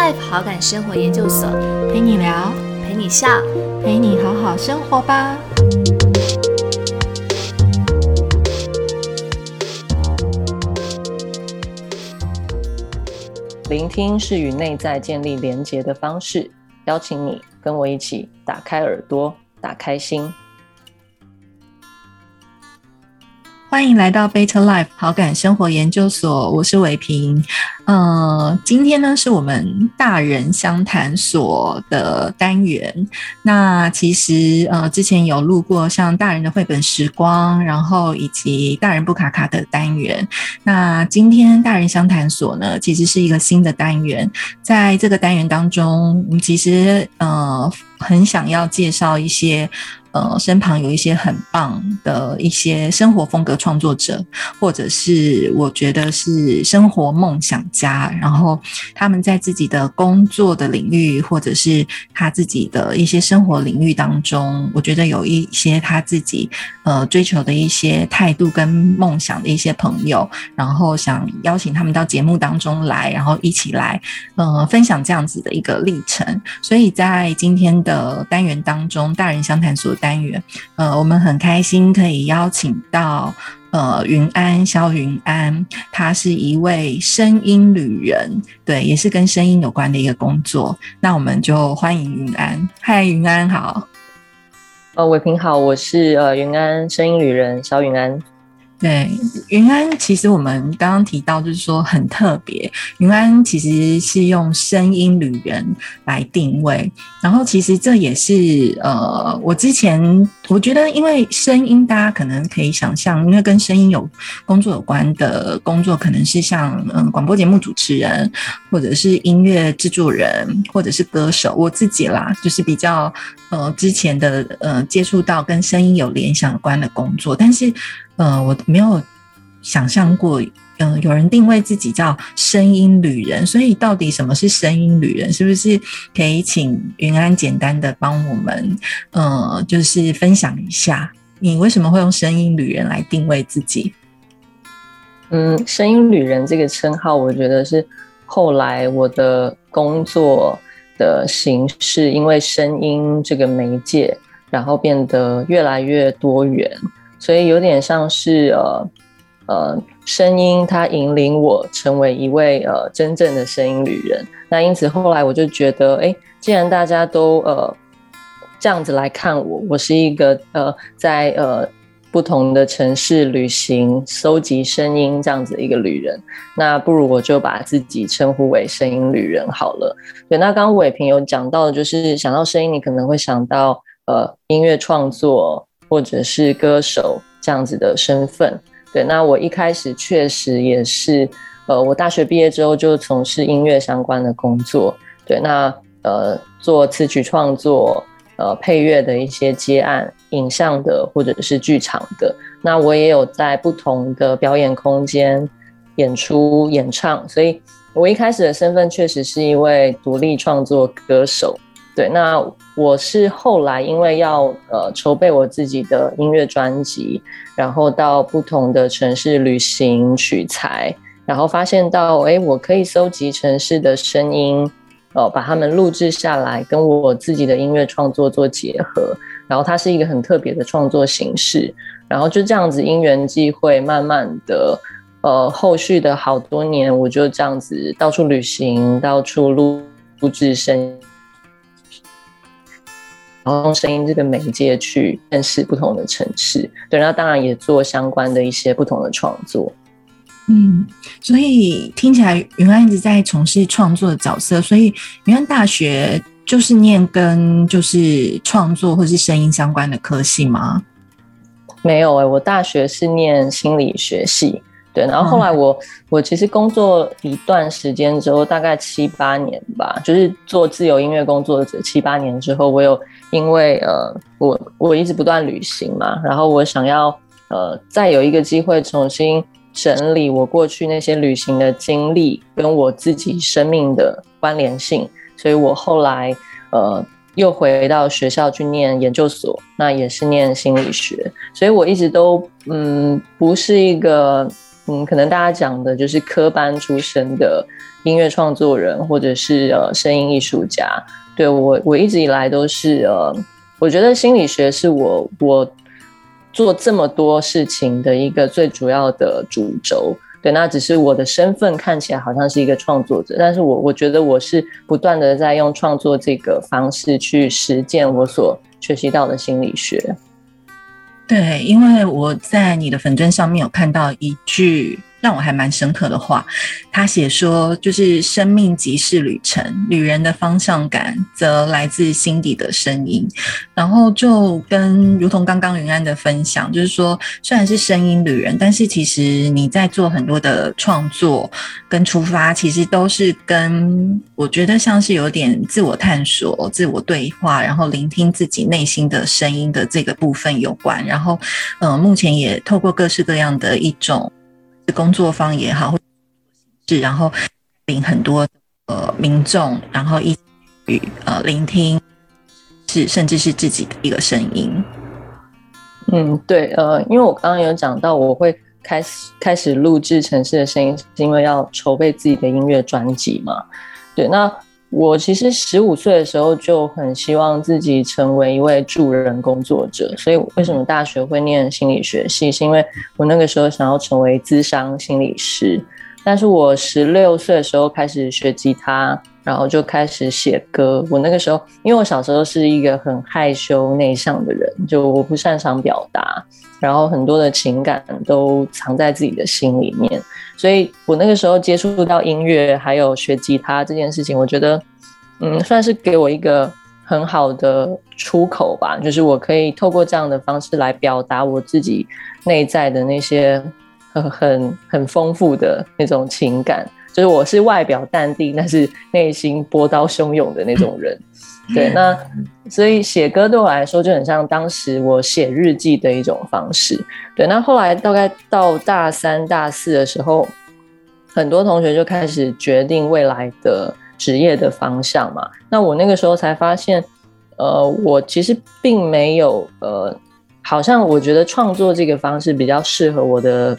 Life 好感生活研究所，陪你聊，陪你笑，陪你好好生活吧。聆听是与内在建立连结的方式，邀请你跟我一起打开耳朵，打开心。欢迎来到 Better Life 好感生活研究所，我是伟平。呃，今天呢是我们大人相谈所的单元。那其实呃之前有录过像大人的绘本时光，然后以及大人不卡卡的单元。那今天大人相谈所呢，其实是一个新的单元。在这个单元当中，我们其实呃很想要介绍一些。呃，身旁有一些很棒的一些生活风格创作者，或者是我觉得是生活梦想家，然后他们在自己的工作的领域，或者是他自己的一些生活领域当中，我觉得有一些他自己呃追求的一些态度跟梦想的一些朋友，然后想邀请他们到节目当中来，然后一起来呃分享这样子的一个历程。所以在今天的单元当中，大人相谈所。单元，呃，我们很开心可以邀请到呃云安肖云安，他是一位声音旅人，对，也是跟声音有关的一个工作。那我们就欢迎云安，嗨，云安好，呃，伟平好，我是呃云安声音旅人肖云安。对，云安其实我们刚刚提到，就是说很特别。云安其实是用声音旅人来定位，然后其实这也是呃，我之前我觉得，因为声音大家可能可以想象，因为跟声音有工作有关的工作，可能是像嗯广播节目主持人，或者是音乐制作人，或者是歌手。我自己啦，就是比较呃之前的呃接触到跟声音有联想关的工作，但是。呃，我没有想象过，嗯，有人定位自己叫声音旅人，所以到底什么是声音旅人？是不是可以请云安简单的帮我们，呃，就是分享一下，你为什么会用声音旅人来定位自己？嗯，声音旅人这个称号，我觉得是后来我的工作的形式，因为声音这个媒介，然后变得越来越多元。所以有点像是呃呃声音，它引领我成为一位呃真正的声音旅人。那因此后来我就觉得，哎，既然大家都呃这样子来看我，我是一个呃在呃不同的城市旅行、收集声音这样子一个旅人，那不如我就把自己称呼为声音旅人好了。对，那刚刚伟平有讲到，就是想到声音，你可能会想到呃音乐创作。或者是歌手这样子的身份，对，那我一开始确实也是，呃，我大学毕业之后就从事音乐相关的工作，对，那呃做词曲创作，呃配乐的一些接案，影像的或者是剧场的，那我也有在不同的表演空间演出演唱，所以我一开始的身份确实是一位独立创作歌手。对，那我是后来因为要呃筹备我自己的音乐专辑，然后到不同的城市旅行取材，然后发现到哎，我可以搜集城市的声音，哦，把它们录制下来，跟我自己的音乐创作做结合，然后它是一个很特别的创作形式，然后就这样子因缘际会，慢慢的呃后续的好多年，我就这样子到处旅行，到处录录制声。然后用声音这个媒介去认识不同的城市，对，那当然也做相关的一些不同的创作。嗯，所以听起来云安一直在从事创作的角色，所以云安大学就是念跟就是创作或是声音相关的科系吗？没有哎，我大学是念心理学系。对，然后后来我我其实工作一段时间之后，大概七八年吧，就是做自由音乐工作者七八年之后，我有因为呃，我我一直不断旅行嘛，然后我想要呃再有一个机会重新整理我过去那些旅行的经历跟我自己生命的关联性，所以我后来呃又回到学校去念研究所，那也是念心理学，所以我一直都嗯不是一个。嗯，可能大家讲的就是科班出身的音乐创作人，或者是呃声音艺术家。对我，我一直以来都是呃，我觉得心理学是我我做这么多事情的一个最主要的主轴。对，那只是我的身份看起来好像是一个创作者，但是我我觉得我是不断的在用创作这个方式去实践我所学习到的心理学。对，因为我在你的粉砖上面有看到一句。让我还蛮深刻的话，他写说，就是生命即是旅程，旅人的方向感则来自心底的声音。然后就跟如同刚刚云安的分享，就是说，虽然是声音旅人，但是其实你在做很多的创作跟出发，其实都是跟我觉得像是有点自我探索、自我对话，然后聆听自己内心的声音的这个部分有关。然后，嗯，目前也透过各式各样的一种。工作方也好，是然后领很多呃民众，然后一与呃聆听，是甚至是自己的一个声音。嗯，对，呃，因为我刚刚有讲到，我会开始开始录制城市的声音，是因为要筹备自己的音乐专辑嘛。对，那。我其实十五岁的时候就很希望自己成为一位助人工作者，所以为什么大学会念心理学系，是因为我那个时候想要成为咨商心理师。但是我十六岁的时候开始学吉他，然后就开始写歌。我那个时候，因为我小时候是一个很害羞内向的人，就我不擅长表达，然后很多的情感都藏在自己的心里面。所以我那个时候接触到音乐，还有学吉他这件事情，我觉得，嗯，算是给我一个很好的出口吧。就是我可以透过这样的方式来表达我自己内在的那些很很很丰富的那种情感。就是我是外表淡定，但是内心波涛汹涌的那种人。对，那所以写歌对我来说就很像当时我写日记的一种方式。对，那后来大概到大三、大四的时候，很多同学就开始决定未来的职业的方向嘛。那我那个时候才发现，呃，我其实并没有呃，好像我觉得创作这个方式比较适合我的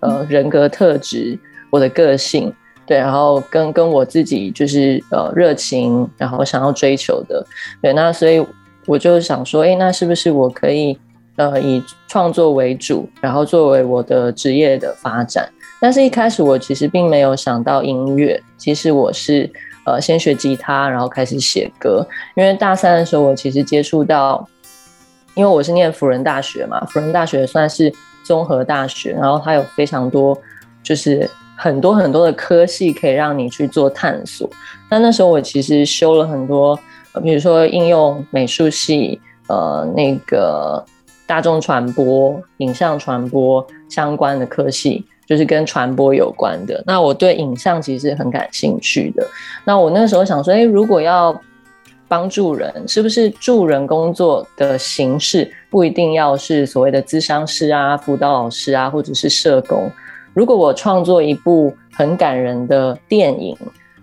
呃人格特质、我的个性。对，然后跟跟我自己就是呃热情，然后想要追求的，对，那所以我就想说，哎，那是不是我可以呃以创作为主，然后作为我的职业的发展？但是一开始我其实并没有想到音乐，其实我是呃先学吉他，然后开始写歌。因为大三的时候，我其实接触到，因为我是念辅仁大学嘛，辅仁大学算是综合大学，然后它有非常多就是。很多很多的科系可以让你去做探索。那那时候我其实修了很多，比如说应用美术系，呃，那个大众传播、影像传播相关的科系，就是跟传播有关的。那我对影像其实很感兴趣的。那我那时候想说，哎，如果要帮助人，是不是助人工作的形式不一定要是所谓的咨商师啊、辅导老师啊，或者是社工？如果我创作一部很感人的电影，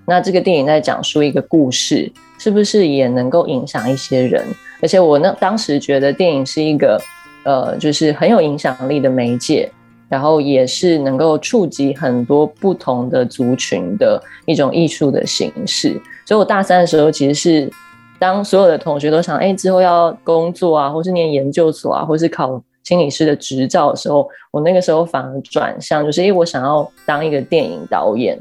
那这个电影在讲述一个故事，是不是也能够影响一些人？而且我呢，当时觉得电影是一个，呃，就是很有影响力的媒介，然后也是能够触及很多不同的族群的一种艺术的形式。所以我大三的时候，其实是当所有的同学都想，哎，之后要工作啊，或是念研究所啊，或是考。心理师的执照的时候，我那个时候反而转向，就是因为我想要当一个电影导演，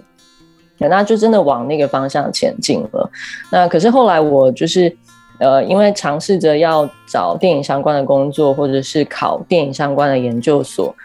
那就真的往那个方向前进了。那可是后来我就是呃，因为尝试着要找电影相关的工作，或者是考电影相关的研究所，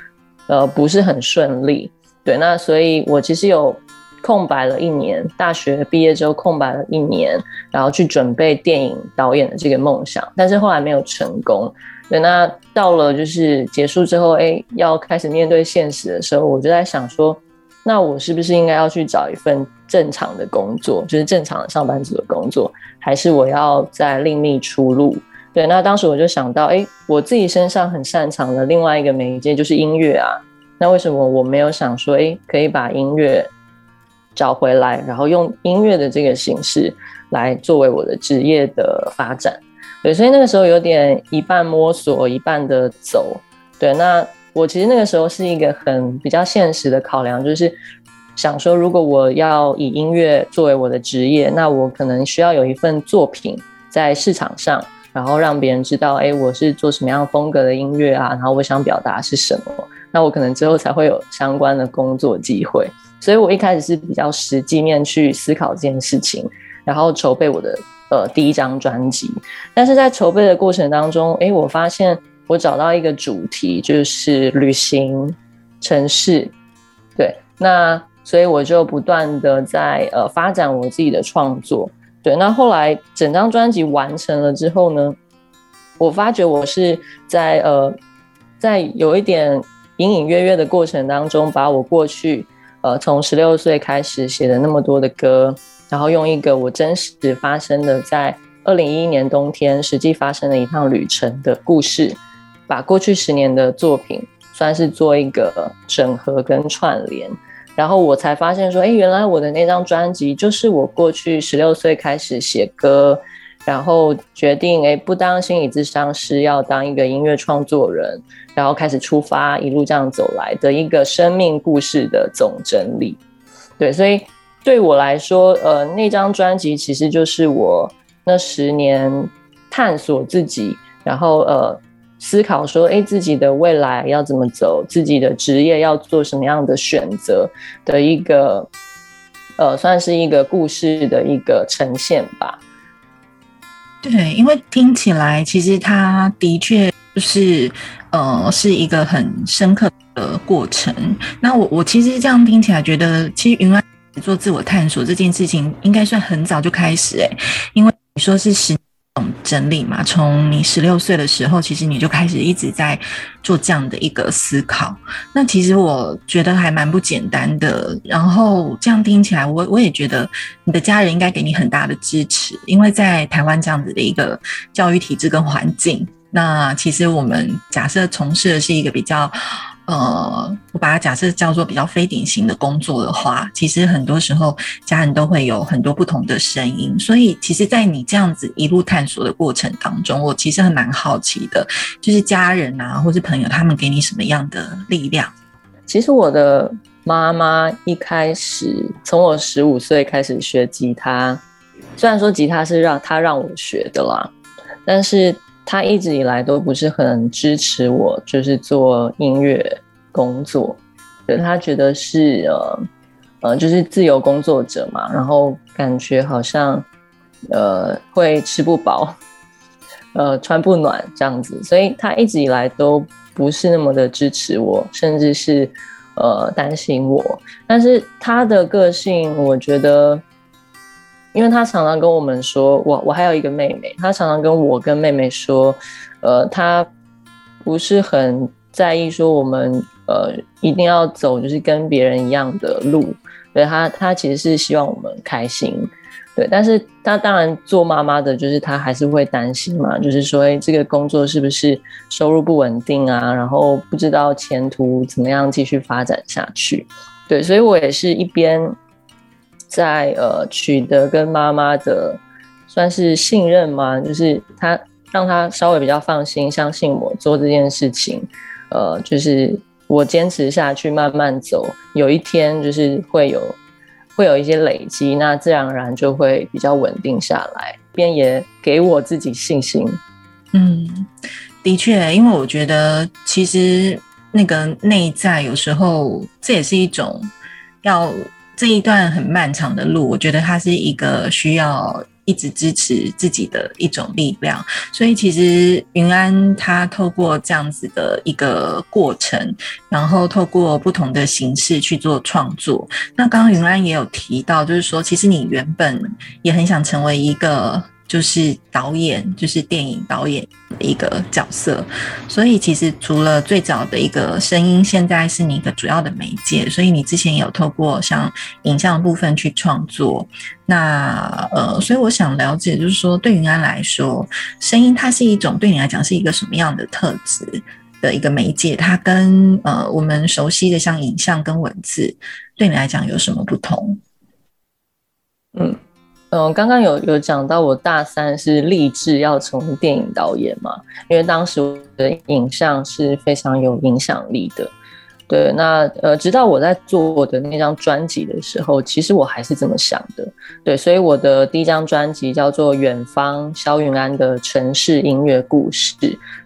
呃，不是很顺利。对，那所以我其实有空白了一年，大学毕业之后空白了一年，然后去准备电影导演的这个梦想，但是后来没有成功。对，那到了就是结束之后，哎，要开始面对现实的时候，我就在想说，那我是不是应该要去找一份正常的工作，就是正常的上班族的工作，还是我要再另觅出路？对，那当时我就想到，哎，我自己身上很擅长的另外一个媒介就是音乐啊，那为什么我没有想说，哎，可以把音乐找回来，然后用音乐的这个形式来作为我的职业的发展？对，所以那个时候有点一半摸索，一半的走。对，那我其实那个时候是一个很比较现实的考量，就是想说，如果我要以音乐作为我的职业，那我可能需要有一份作品在市场上，然后让别人知道，哎，我是做什么样风格的音乐啊，然后我想表达是什么，那我可能之后才会有相关的工作机会。所以我一开始是比较实际面去思考这件事情，然后筹备我的呃第一张专辑。但是在筹备的过程当中，哎，我发现。我找到一个主题，就是旅行、城市，对，那所以我就不断的在呃发展我自己的创作，对，那后来整张专辑完成了之后呢，我发觉我是在呃在有一点隐隐约约的过程当中，把我过去呃从十六岁开始写的那么多的歌，然后用一个我真实发生的在二零一一年冬天实际发生的一趟旅程的故事。把过去十年的作品算是做一个整合跟串联，然后我才发现说，哎，原来我的那张专辑就是我过去十六岁开始写歌，然后决定哎不当心理咨商师，要当一个音乐创作人，然后开始出发，一路这样走来的一个生命故事的总整理。对，所以对我来说，呃，那张专辑其实就是我那十年探索自己，然后呃。思考说，哎，自己的未来要怎么走，自己的职业要做什么样的选择的一个，呃，算是一个故事的一个呈现吧。对，因为听起来其实他的确就是，呃，是一个很深刻的过程。那我我其实这样听起来觉得，其实云安做自我探索这件事情应该算很早就开始，哎，因为你说是十。整理嘛，从你十六岁的时候，其实你就开始一直在做这样的一个思考。那其实我觉得还蛮不简单的。然后这样听起来，我我也觉得你的家人应该给你很大的支持，因为在台湾这样子的一个教育体制跟环境，那其实我们假设从事的是一个比较。呃，我把它假设叫做比较非典型的工作的话，其实很多时候家人都会有很多不同的声音。所以，其实，在你这样子一路探索的过程当中，我其实还蛮好奇的，就是家人啊，或是朋友，他们给你什么样的力量？其实，我的妈妈一开始从我十五岁开始学吉他，虽然说吉他是让她让我学的啦，但是。他一直以来都不是很支持我，就是做音乐工作，对他觉得是呃呃，就是自由工作者嘛，然后感觉好像呃会吃不饱，呃穿不暖这样子，所以他一直以来都不是那么的支持我，甚至是呃担心我。但是他的个性，我觉得。因为他常常跟我们说，我我还有一个妹妹，他常常跟我跟妹妹说，呃，他不是很在意说我们呃一定要走就是跟别人一样的路，对他他其实是希望我们开心，对，但是他当然做妈妈的，就是他还是会担心嘛，就是说，哎，这个工作是不是收入不稳定啊？然后不知道前途怎么样继续发展下去，对，所以我也是一边。在呃取得跟妈妈的算是信任吗？就是他让他稍微比较放心，相信我做这件事情。呃，就是我坚持下去，慢慢走，有一天就是会有会有一些累积，那自然而然就会比较稳定下来。边也给我自己信心。嗯，的确，因为我觉得其实那个内在有时候这也是一种要。这一段很漫长的路，我觉得它是一个需要一直支持自己的一种力量。所以其实云安他透过这样子的一个过程，然后透过不同的形式去做创作。那刚刚云安也有提到，就是说其实你原本也很想成为一个。就是导演，就是电影导演的一个角色，所以其实除了最早的一个声音，现在是你的主要的媒介，所以你之前有透过像影像部分去创作。那呃，所以我想了解，就是说对云安来说，声音它是一种对你来讲是一个什么样的特质的一个媒介？它跟呃我们熟悉的像影像跟文字，对你来讲有什么不同？嗯。嗯，刚刚有有讲到我大三是立志要成为电影导演嘛，因为当时我的影像是非常有影响力的。对，那呃，直到我在做我的那张专辑的时候，其实我还是这么想的。对，所以我的第一张专辑叫做《远方》，萧云安的城市音乐故事，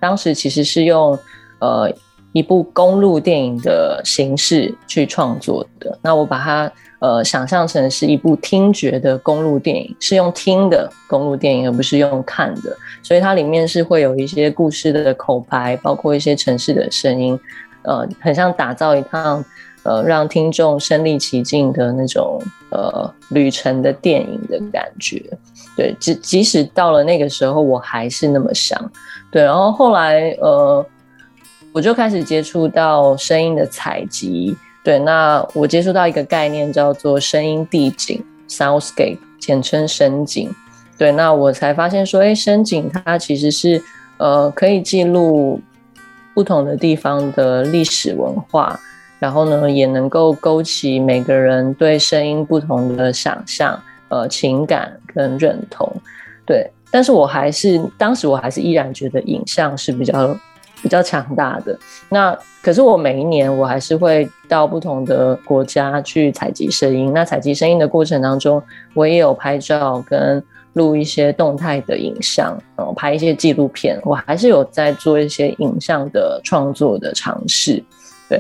当时其实是用呃一部公路电影的形式去创作的。那我把它呃想象成是一部听觉的公路电影，是用听的公路电影，而不是用看的。所以它里面是会有一些故事的口牌，包括一些城市的声音。呃，很像打造一趟呃让听众身临其境的那种呃旅程的电影的感觉，对，即即使到了那个时候，我还是那么想，对，然后后来呃，我就开始接触到声音的采集，对，那我接触到一个概念叫做声音地景 （soundscape），简称声景，对，那我才发现说，哎，声景它其实是呃可以记录。不同的地方的历史文化，然后呢，也能够勾起每个人对声音不同的想象、呃情感跟认同。对，但是我还是当时我还是依然觉得影像是比较比较强大的。那可是我每一年我还是会到不同的国家去采集声音。那采集声音的过程当中，我也有拍照跟。录一些动态的影像，然后拍一些纪录片，我还是有在做一些影像的创作的尝试。对，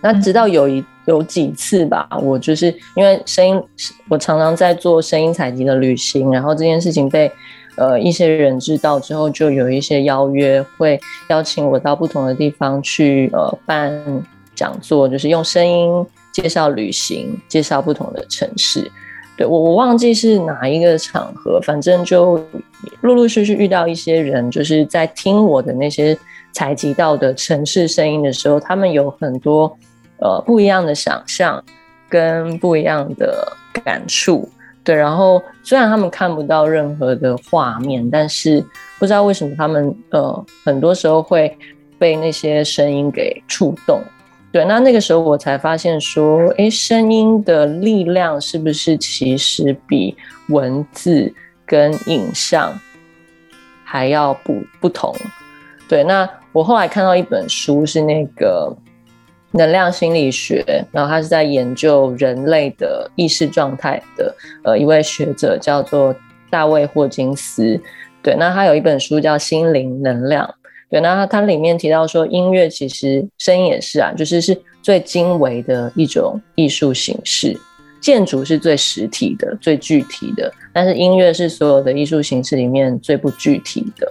那直到有一有几次吧，我就是因为声音，我常常在做声音采集的旅行，然后这件事情被呃一些人知道之后，就有一些邀约，会邀请我到不同的地方去呃办讲座，就是用声音介绍旅行，介绍不同的城市。对我，我忘记是哪一个场合，反正就陆陆续续遇到一些人，就是在听我的那些采集到的城市声音的时候，他们有很多呃不一样的想象跟不一样的感触。对，然后虽然他们看不到任何的画面，但是不知道为什么他们呃很多时候会被那些声音给触动。对，那那个时候我才发现说，哎，声音的力量是不是其实比文字跟影像还要不不同？对，那我后来看到一本书是那个能量心理学，然后他是在研究人类的意识状态的，呃，一位学者叫做大卫霍金斯。对，那他有一本书叫《心灵能量》。对，那他里面提到说，音乐其实声音也是啊，就是是最精微的一种艺术形式。建筑是最实体的、最具体的，但是音乐是所有的艺术形式里面最不具体的。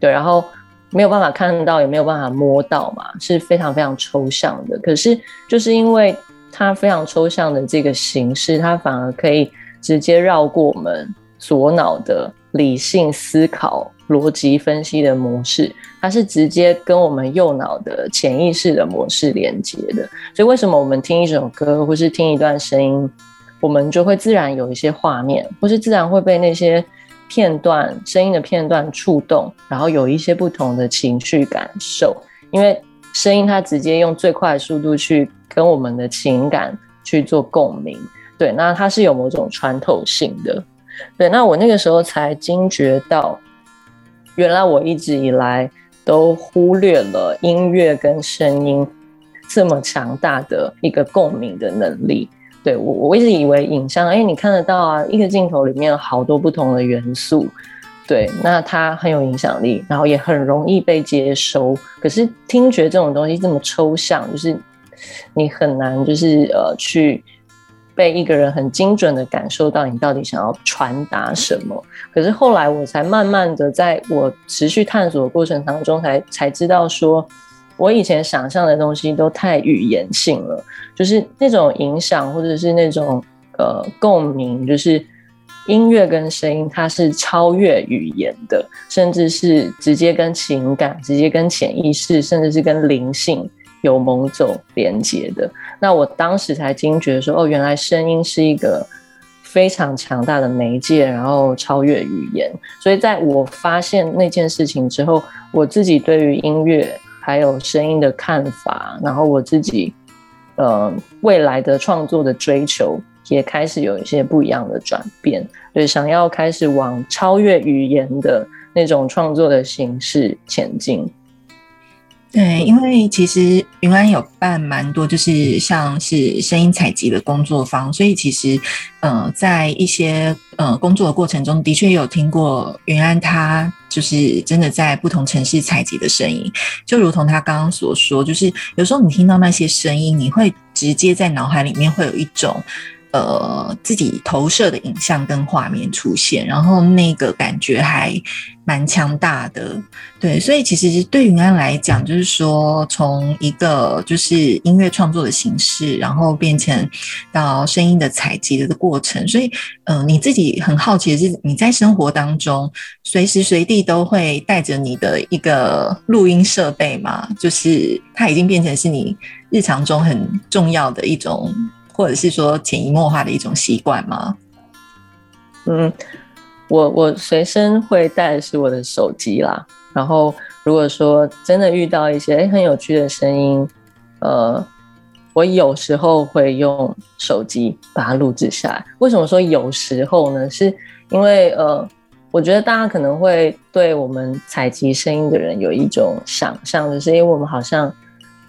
对，然后没有办法看到，也没有办法摸到嘛，是非常非常抽象的。可是就是因为它非常抽象的这个形式，它反而可以直接绕过我们左脑的理性思考。逻辑分析的模式，它是直接跟我们右脑的潜意识的模式连接的。所以，为什么我们听一首歌，或是听一段声音，我们就会自然有一些画面，或是自然会被那些片段声音的片段触动，然后有一些不同的情绪感受。因为声音它直接用最快的速度去跟我们的情感去做共鸣，对，那它是有某种穿透性的。对，那我那个时候才惊觉到。原来我一直以来都忽略了音乐跟声音这么强大的一个共鸣的能力。对我，我一直以为影像，哎，你看得到啊，一个镜头里面有好多不同的元素，对，那它很有影响力，然后也很容易被接收。可是听觉这种东西这么抽象，就是你很难，就是呃去。被一个人很精准的感受到你到底想要传达什么，可是后来我才慢慢的在我持续探索的过程当中，才才知道说，我以前想象的东西都太语言性了，就是那种影响或者是那种呃共鸣，就是音乐跟声音它是超越语言的，甚至是直接跟情感、直接跟潜意识，甚至是跟灵性。有某种连接的，那我当时才惊觉说，哦，原来声音是一个非常强大的媒介，然后超越语言。所以在我发现那件事情之后，我自己对于音乐还有声音的看法，然后我自己呃未来的创作的追求，也开始有一些不一样的转变，对，想要开始往超越语言的那种创作的形式前进。对，因为其实云安有办蛮多，就是像是声音采集的工作坊，所以其实呃，在一些呃工作的过程中，的确有听过云安他就是真的在不同城市采集的声音，就如同他刚刚所说，就是有时候你听到那些声音，你会直接在脑海里面会有一种。呃，自己投射的影像跟画面出现，然后那个感觉还蛮强大的，对，所以其实对云安来讲，就是说从一个就是音乐创作的形式，然后变成到声音的采集的过程，所以，呃，你自己很好奇的是，你在生活当中随时随地都会带着你的一个录音设备吗？就是它已经变成是你日常中很重要的一种。或者是说潜移默化的一种习惯吗？嗯，我我随身会带的是我的手机啦。然后如果说真的遇到一些哎很有趣的声音，呃，我有时候会用手机把它录制下来。为什么说有时候呢？是因为呃，我觉得大家可能会对我们采集声音的人有一种想象，就是因为我们好像。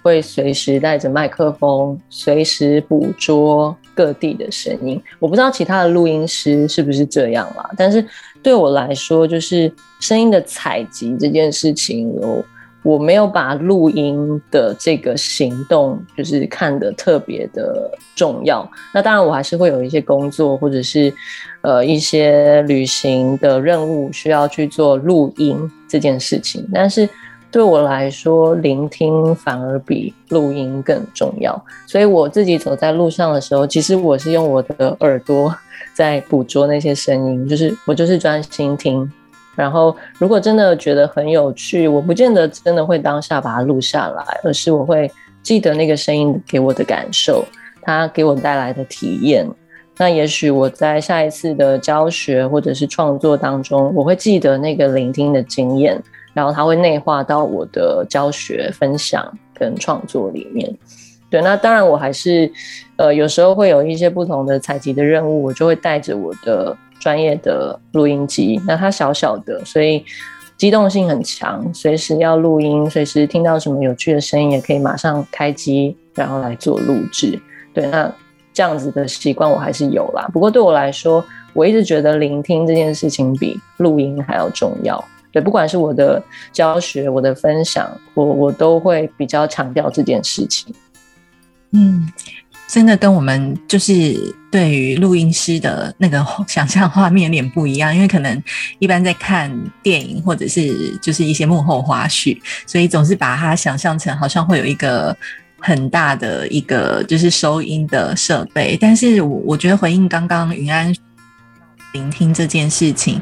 会随时带着麦克风，随时捕捉各地的声音。我不知道其他的录音师是不是这样啦，但是对我来说，就是声音的采集这件事情，我我没有把录音的这个行动就是看得特别的重要。那当然，我还是会有一些工作或者是呃一些旅行的任务需要去做录音这件事情，但是。对我来说，聆听反而比录音更重要。所以我自己走在路上的时候，其实我是用我的耳朵 在捕捉那些声音，就是我就是专心听。然后，如果真的觉得很有趣，我不见得真的会当下把它录下来，而是我会记得那个声音给我的感受，它给我带来的体验。那也许我在下一次的教学或者是创作当中，我会记得那个聆听的经验。然后它会内化到我的教学、分享跟创作里面。对，那当然我还是，呃，有时候会有一些不同的采集的任务，我就会带着我的专业的录音机。那它小小的，所以机动性很强，随时要录音，随时听到什么有趣的声音，也可以马上开机，然后来做录制。对，那这样子的习惯我还是有啦。不过对我来说，我一直觉得聆听这件事情比录音还要重要。对，不管是我的教学、我的分享，我我都会比较强调这件事情。嗯，真的跟我们就是对于录音师的那个想象画面有点不一样，因为可能一般在看电影或者是就是一些幕后花絮，所以总是把它想象成好像会有一个很大的一个就是收音的设备。但是我我觉得回应刚刚云安聆听这件事情。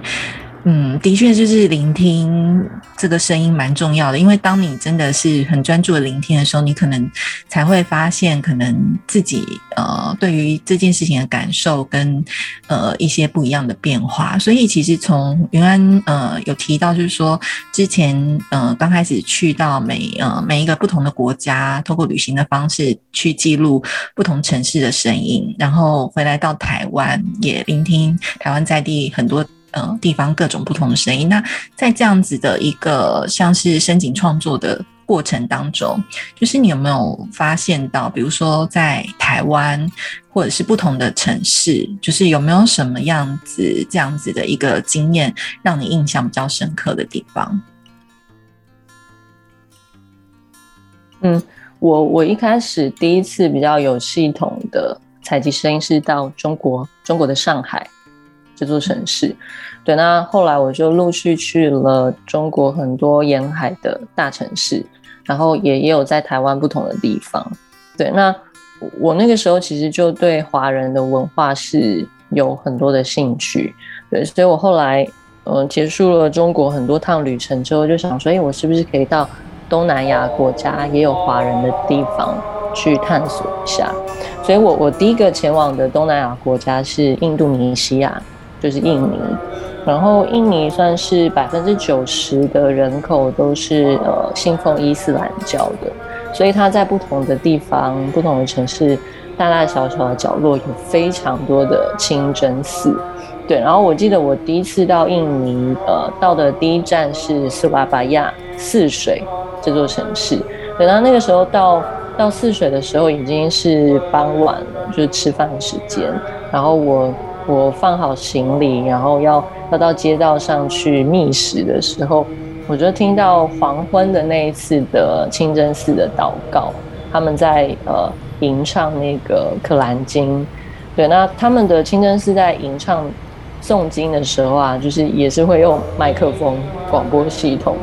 嗯，的确就是聆听这个声音蛮重要的，因为当你真的是很专注的聆听的时候，你可能才会发现，可能自己呃对于这件事情的感受跟呃一些不一样的变化。所以其实从云安呃有提到，就是说之前呃刚开始去到每呃每一个不同的国家，通过旅行的方式去记录不同城市的声音，然后回来到台湾也聆听台湾在地很多。呃，地方各种不同的声音。那在这样子的一个像是深井创作的过程当中，就是你有没有发现到，比如说在台湾或者是不同的城市，就是有没有什么样子这样子的一个经验，让你印象比较深刻的地方？嗯，我我一开始第一次比较有系统的采集声音是到中国，中国的上海。这座城市，对，那后来我就陆续去了中国很多沿海的大城市，然后也也有在台湾不同的地方，对，那我那个时候其实就对华人的文化是有很多的兴趣，对，所以我后来嗯结束了中国很多趟旅程之后，就想说，哎，我是不是可以到东南亚国家也有华人的地方去探索一下？所以我我第一个前往的东南亚国家是印度尼西亚。就是印尼，然后印尼算是百分之九十的人口都是呃信奉伊斯兰教的，所以它在不同的地方、不同的城市、大大小小的角落有非常多的清真寺。对，然后我记得我第一次到印尼，呃，到的第一站是斯瓦巴亚泗水这座城市。等到那个时候到到泗水的时候，已经是傍晚了，就是吃饭的时间。然后我我放好行李，然后要要到街道上去觅食的时候，我就听到黄昏的那一次的清真寺的祷告，他们在呃吟唱那个《可兰经》。对，那他们的清真寺在吟唱。诵经的时候啊，就是也是会用麦克风广播系统。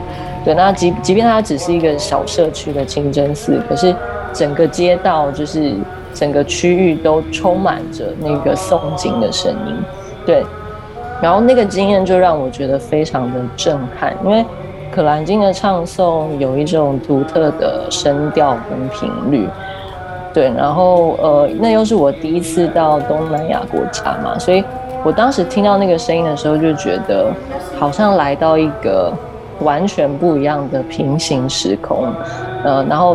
对，那即即便它只是一个小社区的清真寺，可是整个街道就是整个区域都充满着那个诵经的声音。对，然后那个经验就让我觉得非常的震撼，因为可兰经的唱诵有一种独特的声调跟频率。对，然后呃，那又是我第一次到东南亚国家嘛，所以。我当时听到那个声音的时候，就觉得好像来到一个完全不一样的平行时空，呃，然后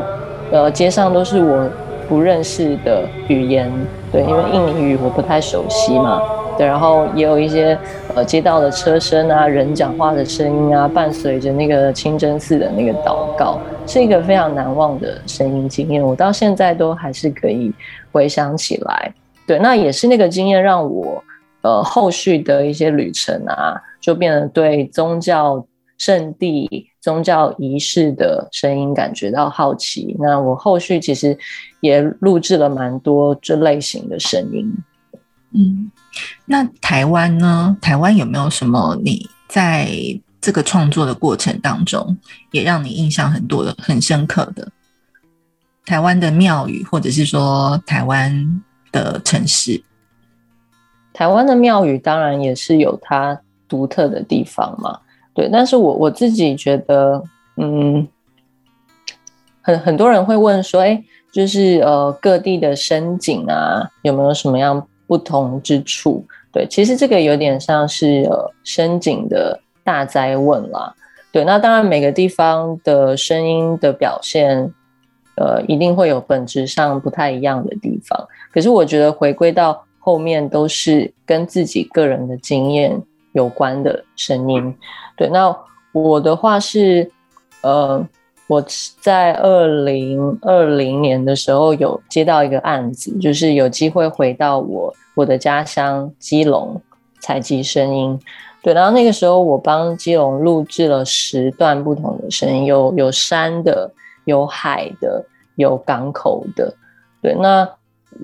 呃，街上都是我不认识的语言，对，因为印尼语我不太熟悉嘛，对，然后也有一些呃街道的车声啊，人讲话的声音啊，伴随着那个清真寺的那个祷告，是一个非常难忘的声音经验，我到现在都还是可以回想起来，对，那也是那个经验让我。呃，后续的一些旅程啊，就变得对宗教圣地、宗教仪式的声音感觉到好奇。那我后续其实也录制了蛮多这类型的声音。嗯，那台湾呢？台湾有没有什么你在这个创作的过程当中，也让你印象很多的、很深刻的台湾的庙宇，或者是说台湾的城市？台湾的庙宇当然也是有它独特的地方嘛，对。但是我我自己觉得，嗯，很很多人会问说，哎，就是呃各地的深景啊，有没有什么样不同之处？对，其实这个有点像是呃深景的大灾问啦。对，那当然每个地方的声音的表现，呃，一定会有本质上不太一样的地方。可是我觉得回归到。后面都是跟自己个人的经验有关的声音，对。那我的话是，呃，我在二零二零年的时候有接到一个案子，就是有机会回到我我的家乡基隆采集声音，对。然后那个时候我帮基隆录制了十段不同的声音，有有山的，有海的，有港口的，对。那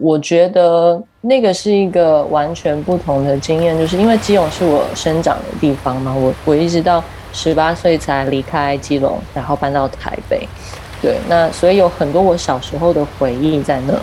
我觉得那个是一个完全不同的经验，就是因为基隆是我生长的地方嘛，我我一直到十八岁才离开基隆，然后搬到台北，对，那所以有很多我小时候的回忆在那。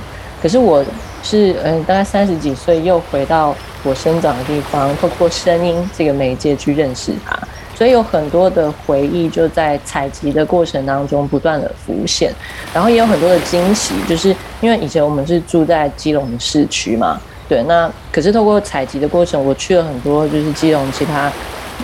可是我是嗯，大概三十几岁又回到我生长的地方，透过声音这个媒介去认识它。所以有很多的回忆就在采集的过程当中不断的浮现，然后也有很多的惊喜，就是因为以前我们是住在基隆市区嘛，对，那可是透过采集的过程，我去了很多就是基隆其他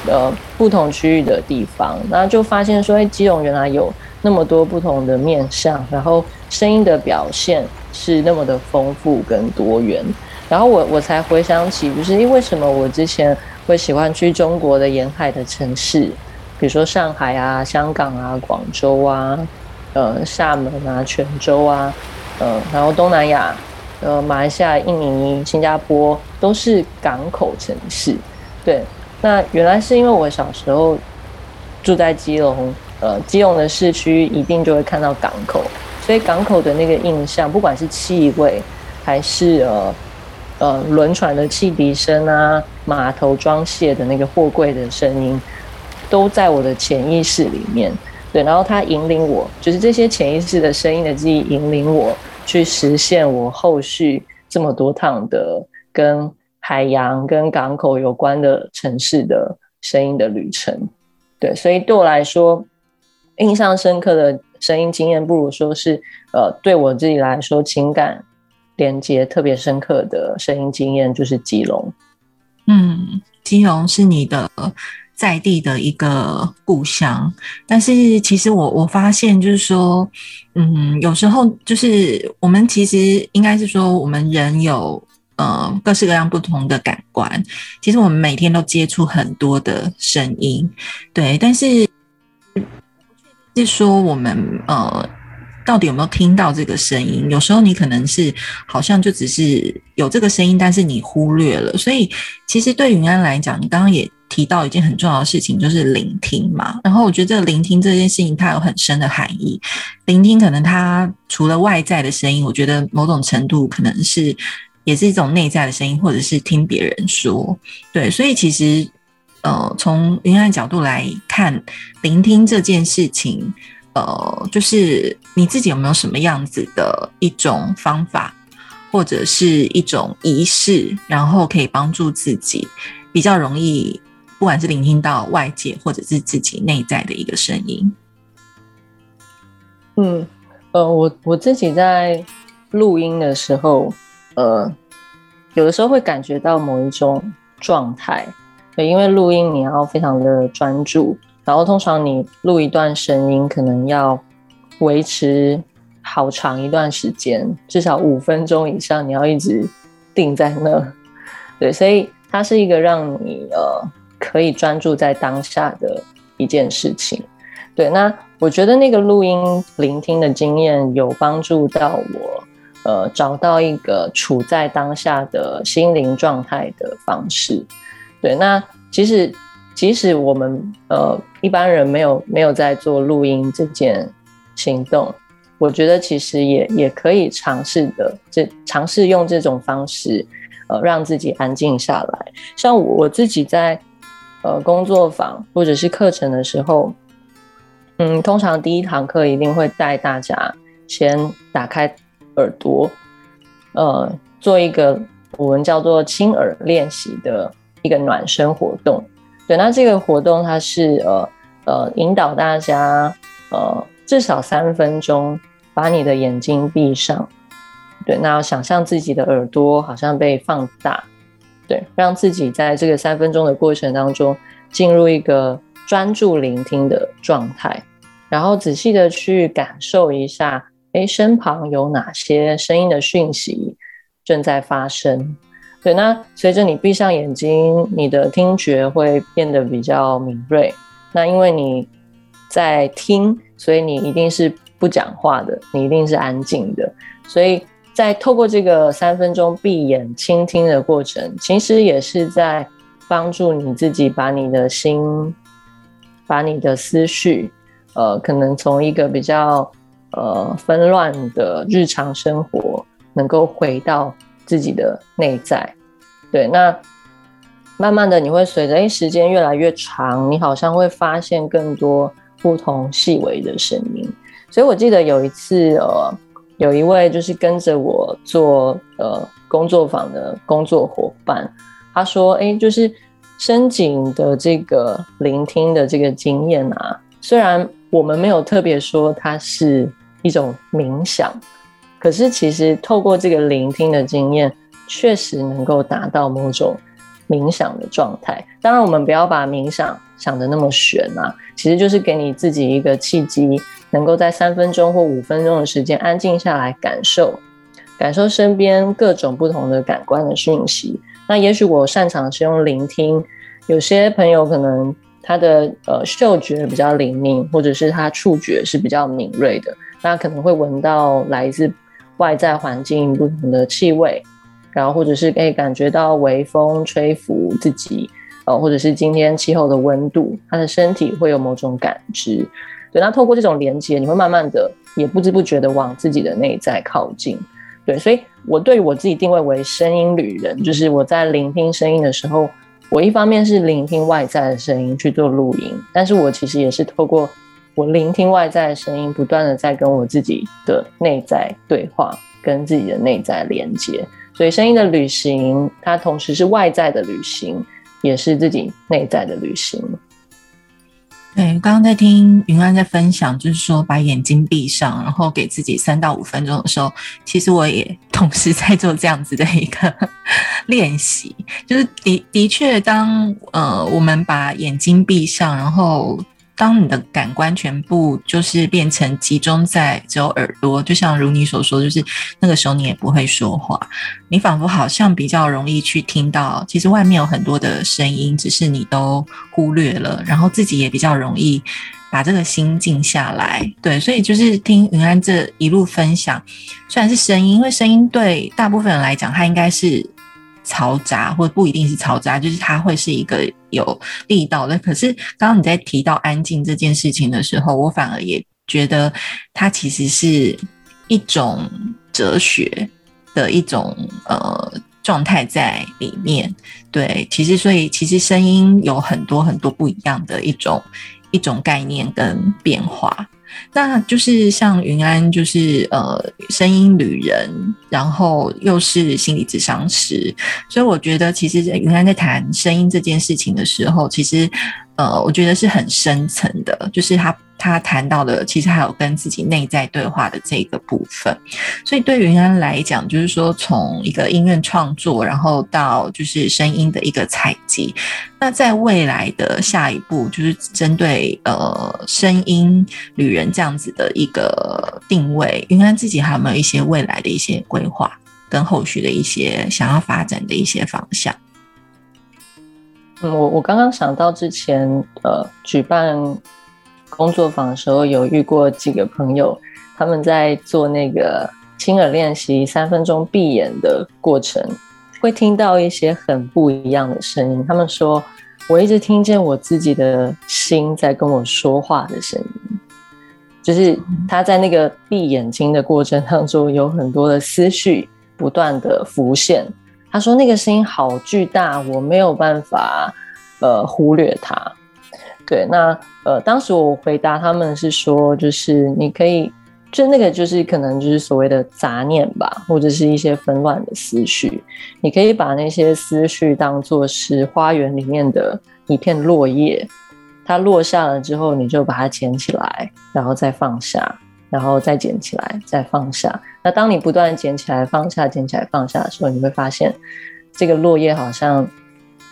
呃不同区域的地方，那就发现说，哎，基隆原来有那么多不同的面相，然后声音的表现是那么的丰富跟多元，然后我我才回想起，就是因为什么我之前。会喜欢去中国的沿海的城市，比如说上海啊、香港啊、广州啊、呃、厦门啊、泉州啊，呃，然后东南亚，呃，马来西亚、印尼、新加坡都是港口城市。对，那原来是因为我小时候住在基隆，呃，基隆的市区一定就会看到港口，所以港口的那个印象，不管是气味还是呃。呃，轮船的汽笛声啊，码头装卸的那个货柜的声音，都在我的潜意识里面。对，然后它引领我，就是这些潜意识的声音的记忆，引领我去实现我后续这么多趟的跟海洋、跟港口有关的城市的声音的旅程。对，所以对我来说，印象深刻的声音经验，不如说是呃，对我自己来说，情感。连接特别深刻的声音经验就是基隆，嗯，基隆是你的在地的一个故乡。但是其实我我发现就是说，嗯，有时候就是我们其实应该是说，我们人有呃各式各样不同的感官。其实我们每天都接触很多的声音，对，但是是说我们呃。到底有没有听到这个声音？有时候你可能是好像就只是有这个声音，但是你忽略了。所以其实对云安来讲，你刚刚也提到一件很重要的事情，就是聆听嘛。然后我觉得聆听这件事情，它有很深的含义。聆听可能它除了外在的声音，我觉得某种程度可能是也是一种内在的声音，或者是听别人说。对，所以其实呃，从云安角度来看，聆听这件事情。呃，就是你自己有没有什么样子的一种方法，或者是一种仪式，然后可以帮助自己比较容易，不管是聆听到外界，或者是自己内在的一个声音。嗯，呃，我我自己在录音的时候，呃，有的时候会感觉到某一种状态，对，因为录音你要非常的专注。然后通常你录一段声音，可能要维持好长一段时间，至少五分钟以上，你要一直定在那。对，所以它是一个让你呃可以专注在当下的一件事情。对，那我觉得那个录音聆听的经验有帮助到我，呃，找到一个处在当下的心灵状态的方式。对，那其实。即使我们呃一般人没有没有在做录音这件行动，我觉得其实也也可以尝试的，这尝试用这种方式，呃让自己安静下来。像我自己在呃工作坊或者是课程的时候，嗯，通常第一堂课一定会带大家先打开耳朵，呃，做一个我们叫做轻耳练习的一个暖身活动。对，那这个活动它是呃呃引导大家呃至少三分钟把你的眼睛闭上，对，那要想象自己的耳朵好像被放大，对，让自己在这个三分钟的过程当中进入一个专注聆听的状态，然后仔细的去感受一下，哎，身旁有哪些声音的讯息正在发生。对，那随着你闭上眼睛，你的听觉会变得比较敏锐。那因为你在听，所以你一定是不讲话的，你一定是安静的。所以在透过这个三分钟闭眼倾听的过程，其实也是在帮助你自己把你的心、把你的思绪，呃，可能从一个比较呃纷乱的日常生活，能够回到。自己的内在，对，那慢慢的你会随着哎时间越来越长，你好像会发现更多不同细微的声音。所以我记得有一次，呃，有一位就是跟着我做呃工作坊的工作伙伴，他说，哎，就是深井的这个聆听的这个经验啊，虽然我们没有特别说它是一种冥想。可是，其实透过这个聆听的经验，确实能够达到某种冥想的状态。当然，我们不要把冥想想的那么玄啊，其实就是给你自己一个契机，能够在三分钟或五分钟的时间安静下来，感受感受身边各种不同的感官的讯息。那也许我擅长是用聆听，有些朋友可能他的呃嗅觉比较灵敏，或者是他触觉是比较敏锐的，那可能会闻到来自。外在环境不同的气味，然后或者是可以感觉到微风吹拂自己，呃，或者是今天气候的温度，他的身体会有某种感知。对，那透过这种连接，你会慢慢的也不知不觉的往自己的内在靠近。对，所以我对我自己定位为声音旅人，就是我在聆听声音的时候，我一方面是聆听外在的声音去做录音，但是我其实也是透过。我聆听外在的声音，不断的在跟我自己的内在对话，跟自己的内在连接。所以，声音的旅行，它同时是外在的旅行，也是自己内在的旅行。对，刚刚在听云安在分享，就是说把眼睛闭上，然后给自己三到五分钟的时候，其实我也同时在做这样子的一个 练习，就是的的确，当呃我们把眼睛闭上，然后。当你的感官全部就是变成集中在只有耳朵，就像如你所说，就是那个时候你也不会说话，你仿佛好像比较容易去听到，其实外面有很多的声音，只是你都忽略了，然后自己也比较容易把这个心静下来。对，所以就是听云安这一路分享，虽然是声音，因为声音对大部分人来讲，它应该是。嘈杂，或不一定是嘈杂，就是它会是一个有力道的。可是，刚刚你在提到安静这件事情的时候，我反而也觉得它其实是一种哲学的一种呃状态在里面。对，其实所以其实声音有很多很多不一样的一种一种概念跟变化。那就是像云安，就是呃，声音旅人，然后又是心理咨商师，所以我觉得，其实在云安在谈声音这件事情的时候，其实呃，我觉得是很深层的，就是他。他谈到的其实还有跟自己内在对话的这个部分，所以对云安来讲，就是说从一个音乐创作，然后到就是声音的一个采集，那在未来的下一步，就是针对呃声音旅人这样子的一个定位，云安自己还有没有一些未来的一些规划跟后续的一些想要发展的一些方向？嗯，我我刚刚想到之前呃举办。工作坊的时候有遇过几个朋友，他们在做那个亲耳练习三分钟闭眼的过程，会听到一些很不一样的声音。他们说，我一直听见我自己的心在跟我说话的声音，就是他在那个闭眼睛的过程当中，有很多的思绪不断的浮现。他说那个声音好巨大，我没有办法呃忽略它。对，那呃，当时我回答他们是说，就是你可以，就那个就是可能就是所谓的杂念吧，或者是一些纷乱的思绪，你可以把那些思绪当做是花园里面的一片落叶，它落下了之后，你就把它捡起来，然后再放下，然后再捡起来，再放下。那当你不断捡起来、放下、捡起来、放下的时候，你会发现这个落叶好像。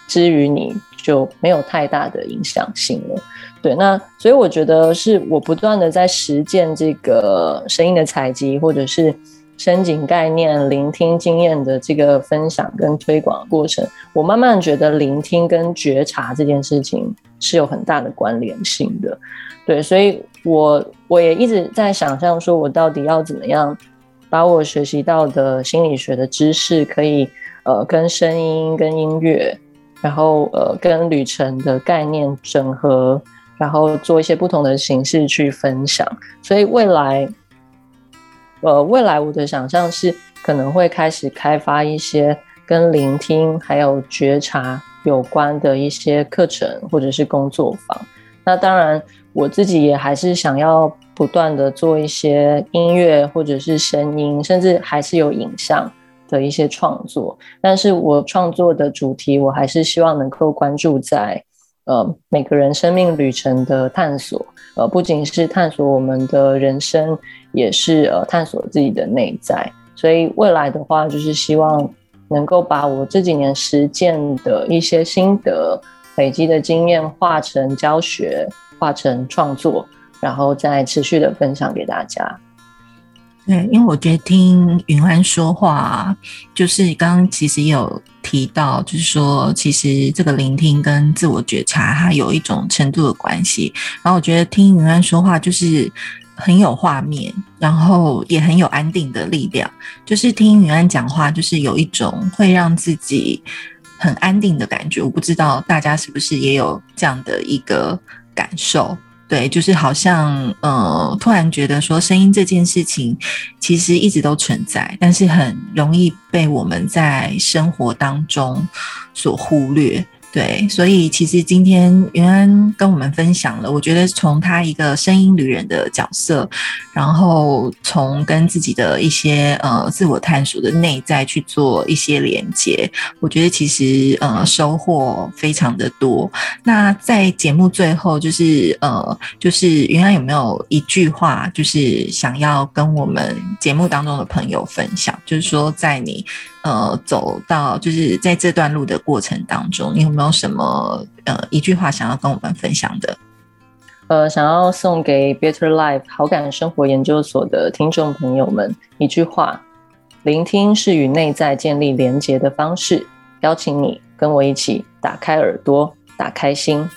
之于你就没有太大的影响性了，对，那所以我觉得是我不断的在实践这个声音的采集，或者是深井概念、聆听经验的这个分享跟推广过程，我慢慢觉得聆听跟觉察这件事情是有很大的关联性的，对，所以我我也一直在想象说，我到底要怎么样把我学习到的心理学的知识，可以呃跟声音跟音乐。然后呃，跟旅程的概念整合，然后做一些不同的形式去分享。所以未来，呃，未来我的想象是可能会开始开发一些跟聆听还有觉察有关的一些课程或者是工作坊。那当然，我自己也还是想要不断的做一些音乐或者是声音，甚至还是有影像。的一些创作，但是我创作的主题，我还是希望能够关注在，呃，每个人生命旅程的探索，呃，不仅是探索我们的人生，也是呃探索自己的内在。所以未来的话，就是希望能够把我这几年实践的一些心得、累积的经验，化成教学，化成创作，然后再持续的分享给大家。对，因为我觉得听云安说话，就是刚刚其实也有提到，就是说，其实这个聆听跟自我觉察，它有一种程度的关系。然后我觉得听云安说话，就是很有画面，然后也很有安定的力量。就是听云安讲话，就是有一种会让自己很安定的感觉。我不知道大家是不是也有这样的一个感受。对，就是好像，呃，突然觉得说，声音这件事情其实一直都存在，但是很容易被我们在生活当中所忽略。对，所以其实今天云安跟我们分享了，我觉得从他一个声音旅人的角色，然后从跟自己的一些呃自我探索的内在去做一些连接，我觉得其实呃收获非常的多。那在节目最后，就是呃，就是云安有没有一句话，就是想要跟我们节目当中的朋友分享，就是说在你。呃，走到就是在这段路的过程当中，你有没有什么呃一句话想要跟我们分享的？呃，想要送给 Better Life 好感生活研究所的听众朋友们一句话：聆听是与内在建立连结的方式。邀请你跟我一起打开耳朵，打开心。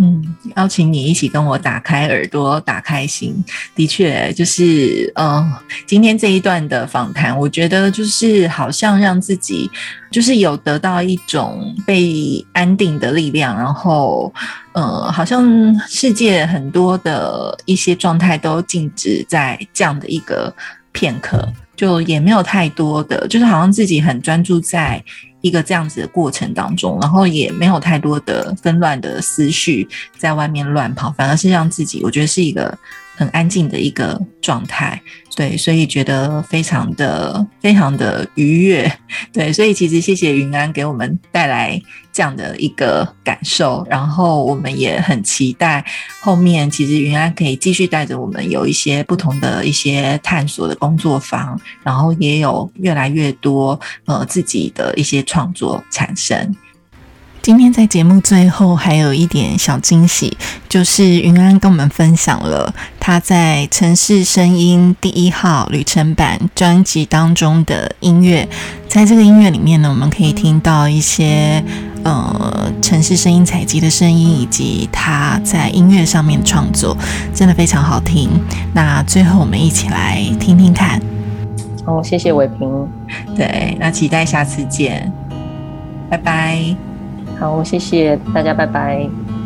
嗯，邀请你一起跟我打开耳朵，打开心。的确，就是嗯，今天这一段的访谈，我觉得就是好像让自己就是有得到一种被安定的力量，然后呃，好像世界很多的一些状态都静止在这样的一个片刻，就也没有太多的，就是好像自己很专注在。一个这样子的过程当中，然后也没有太多的纷乱的思绪在外面乱跑，反而是让自己，我觉得是一个很安静的一个状态。对，所以觉得非常的非常的愉悦。对，所以其实谢谢云安给我们带来这样的一个感受，然后我们也很期待后面其实云安可以继续带着我们有一些不同的一些探索的工作坊，然后也有越来越多呃自己的一些创作产生。今天在节目最后还有一点小惊喜，就是云安跟我们分享了他在《城市声音》第一号旅程版专辑当中的音乐。在这个音乐里面呢，我们可以听到一些呃城市声音采集的声音，以及他在音乐上面创作，真的非常好听。那最后我们一起来听听看。哦，谢谢伟平。对，那期待下次见，拜拜。好，谢谢大家，拜拜。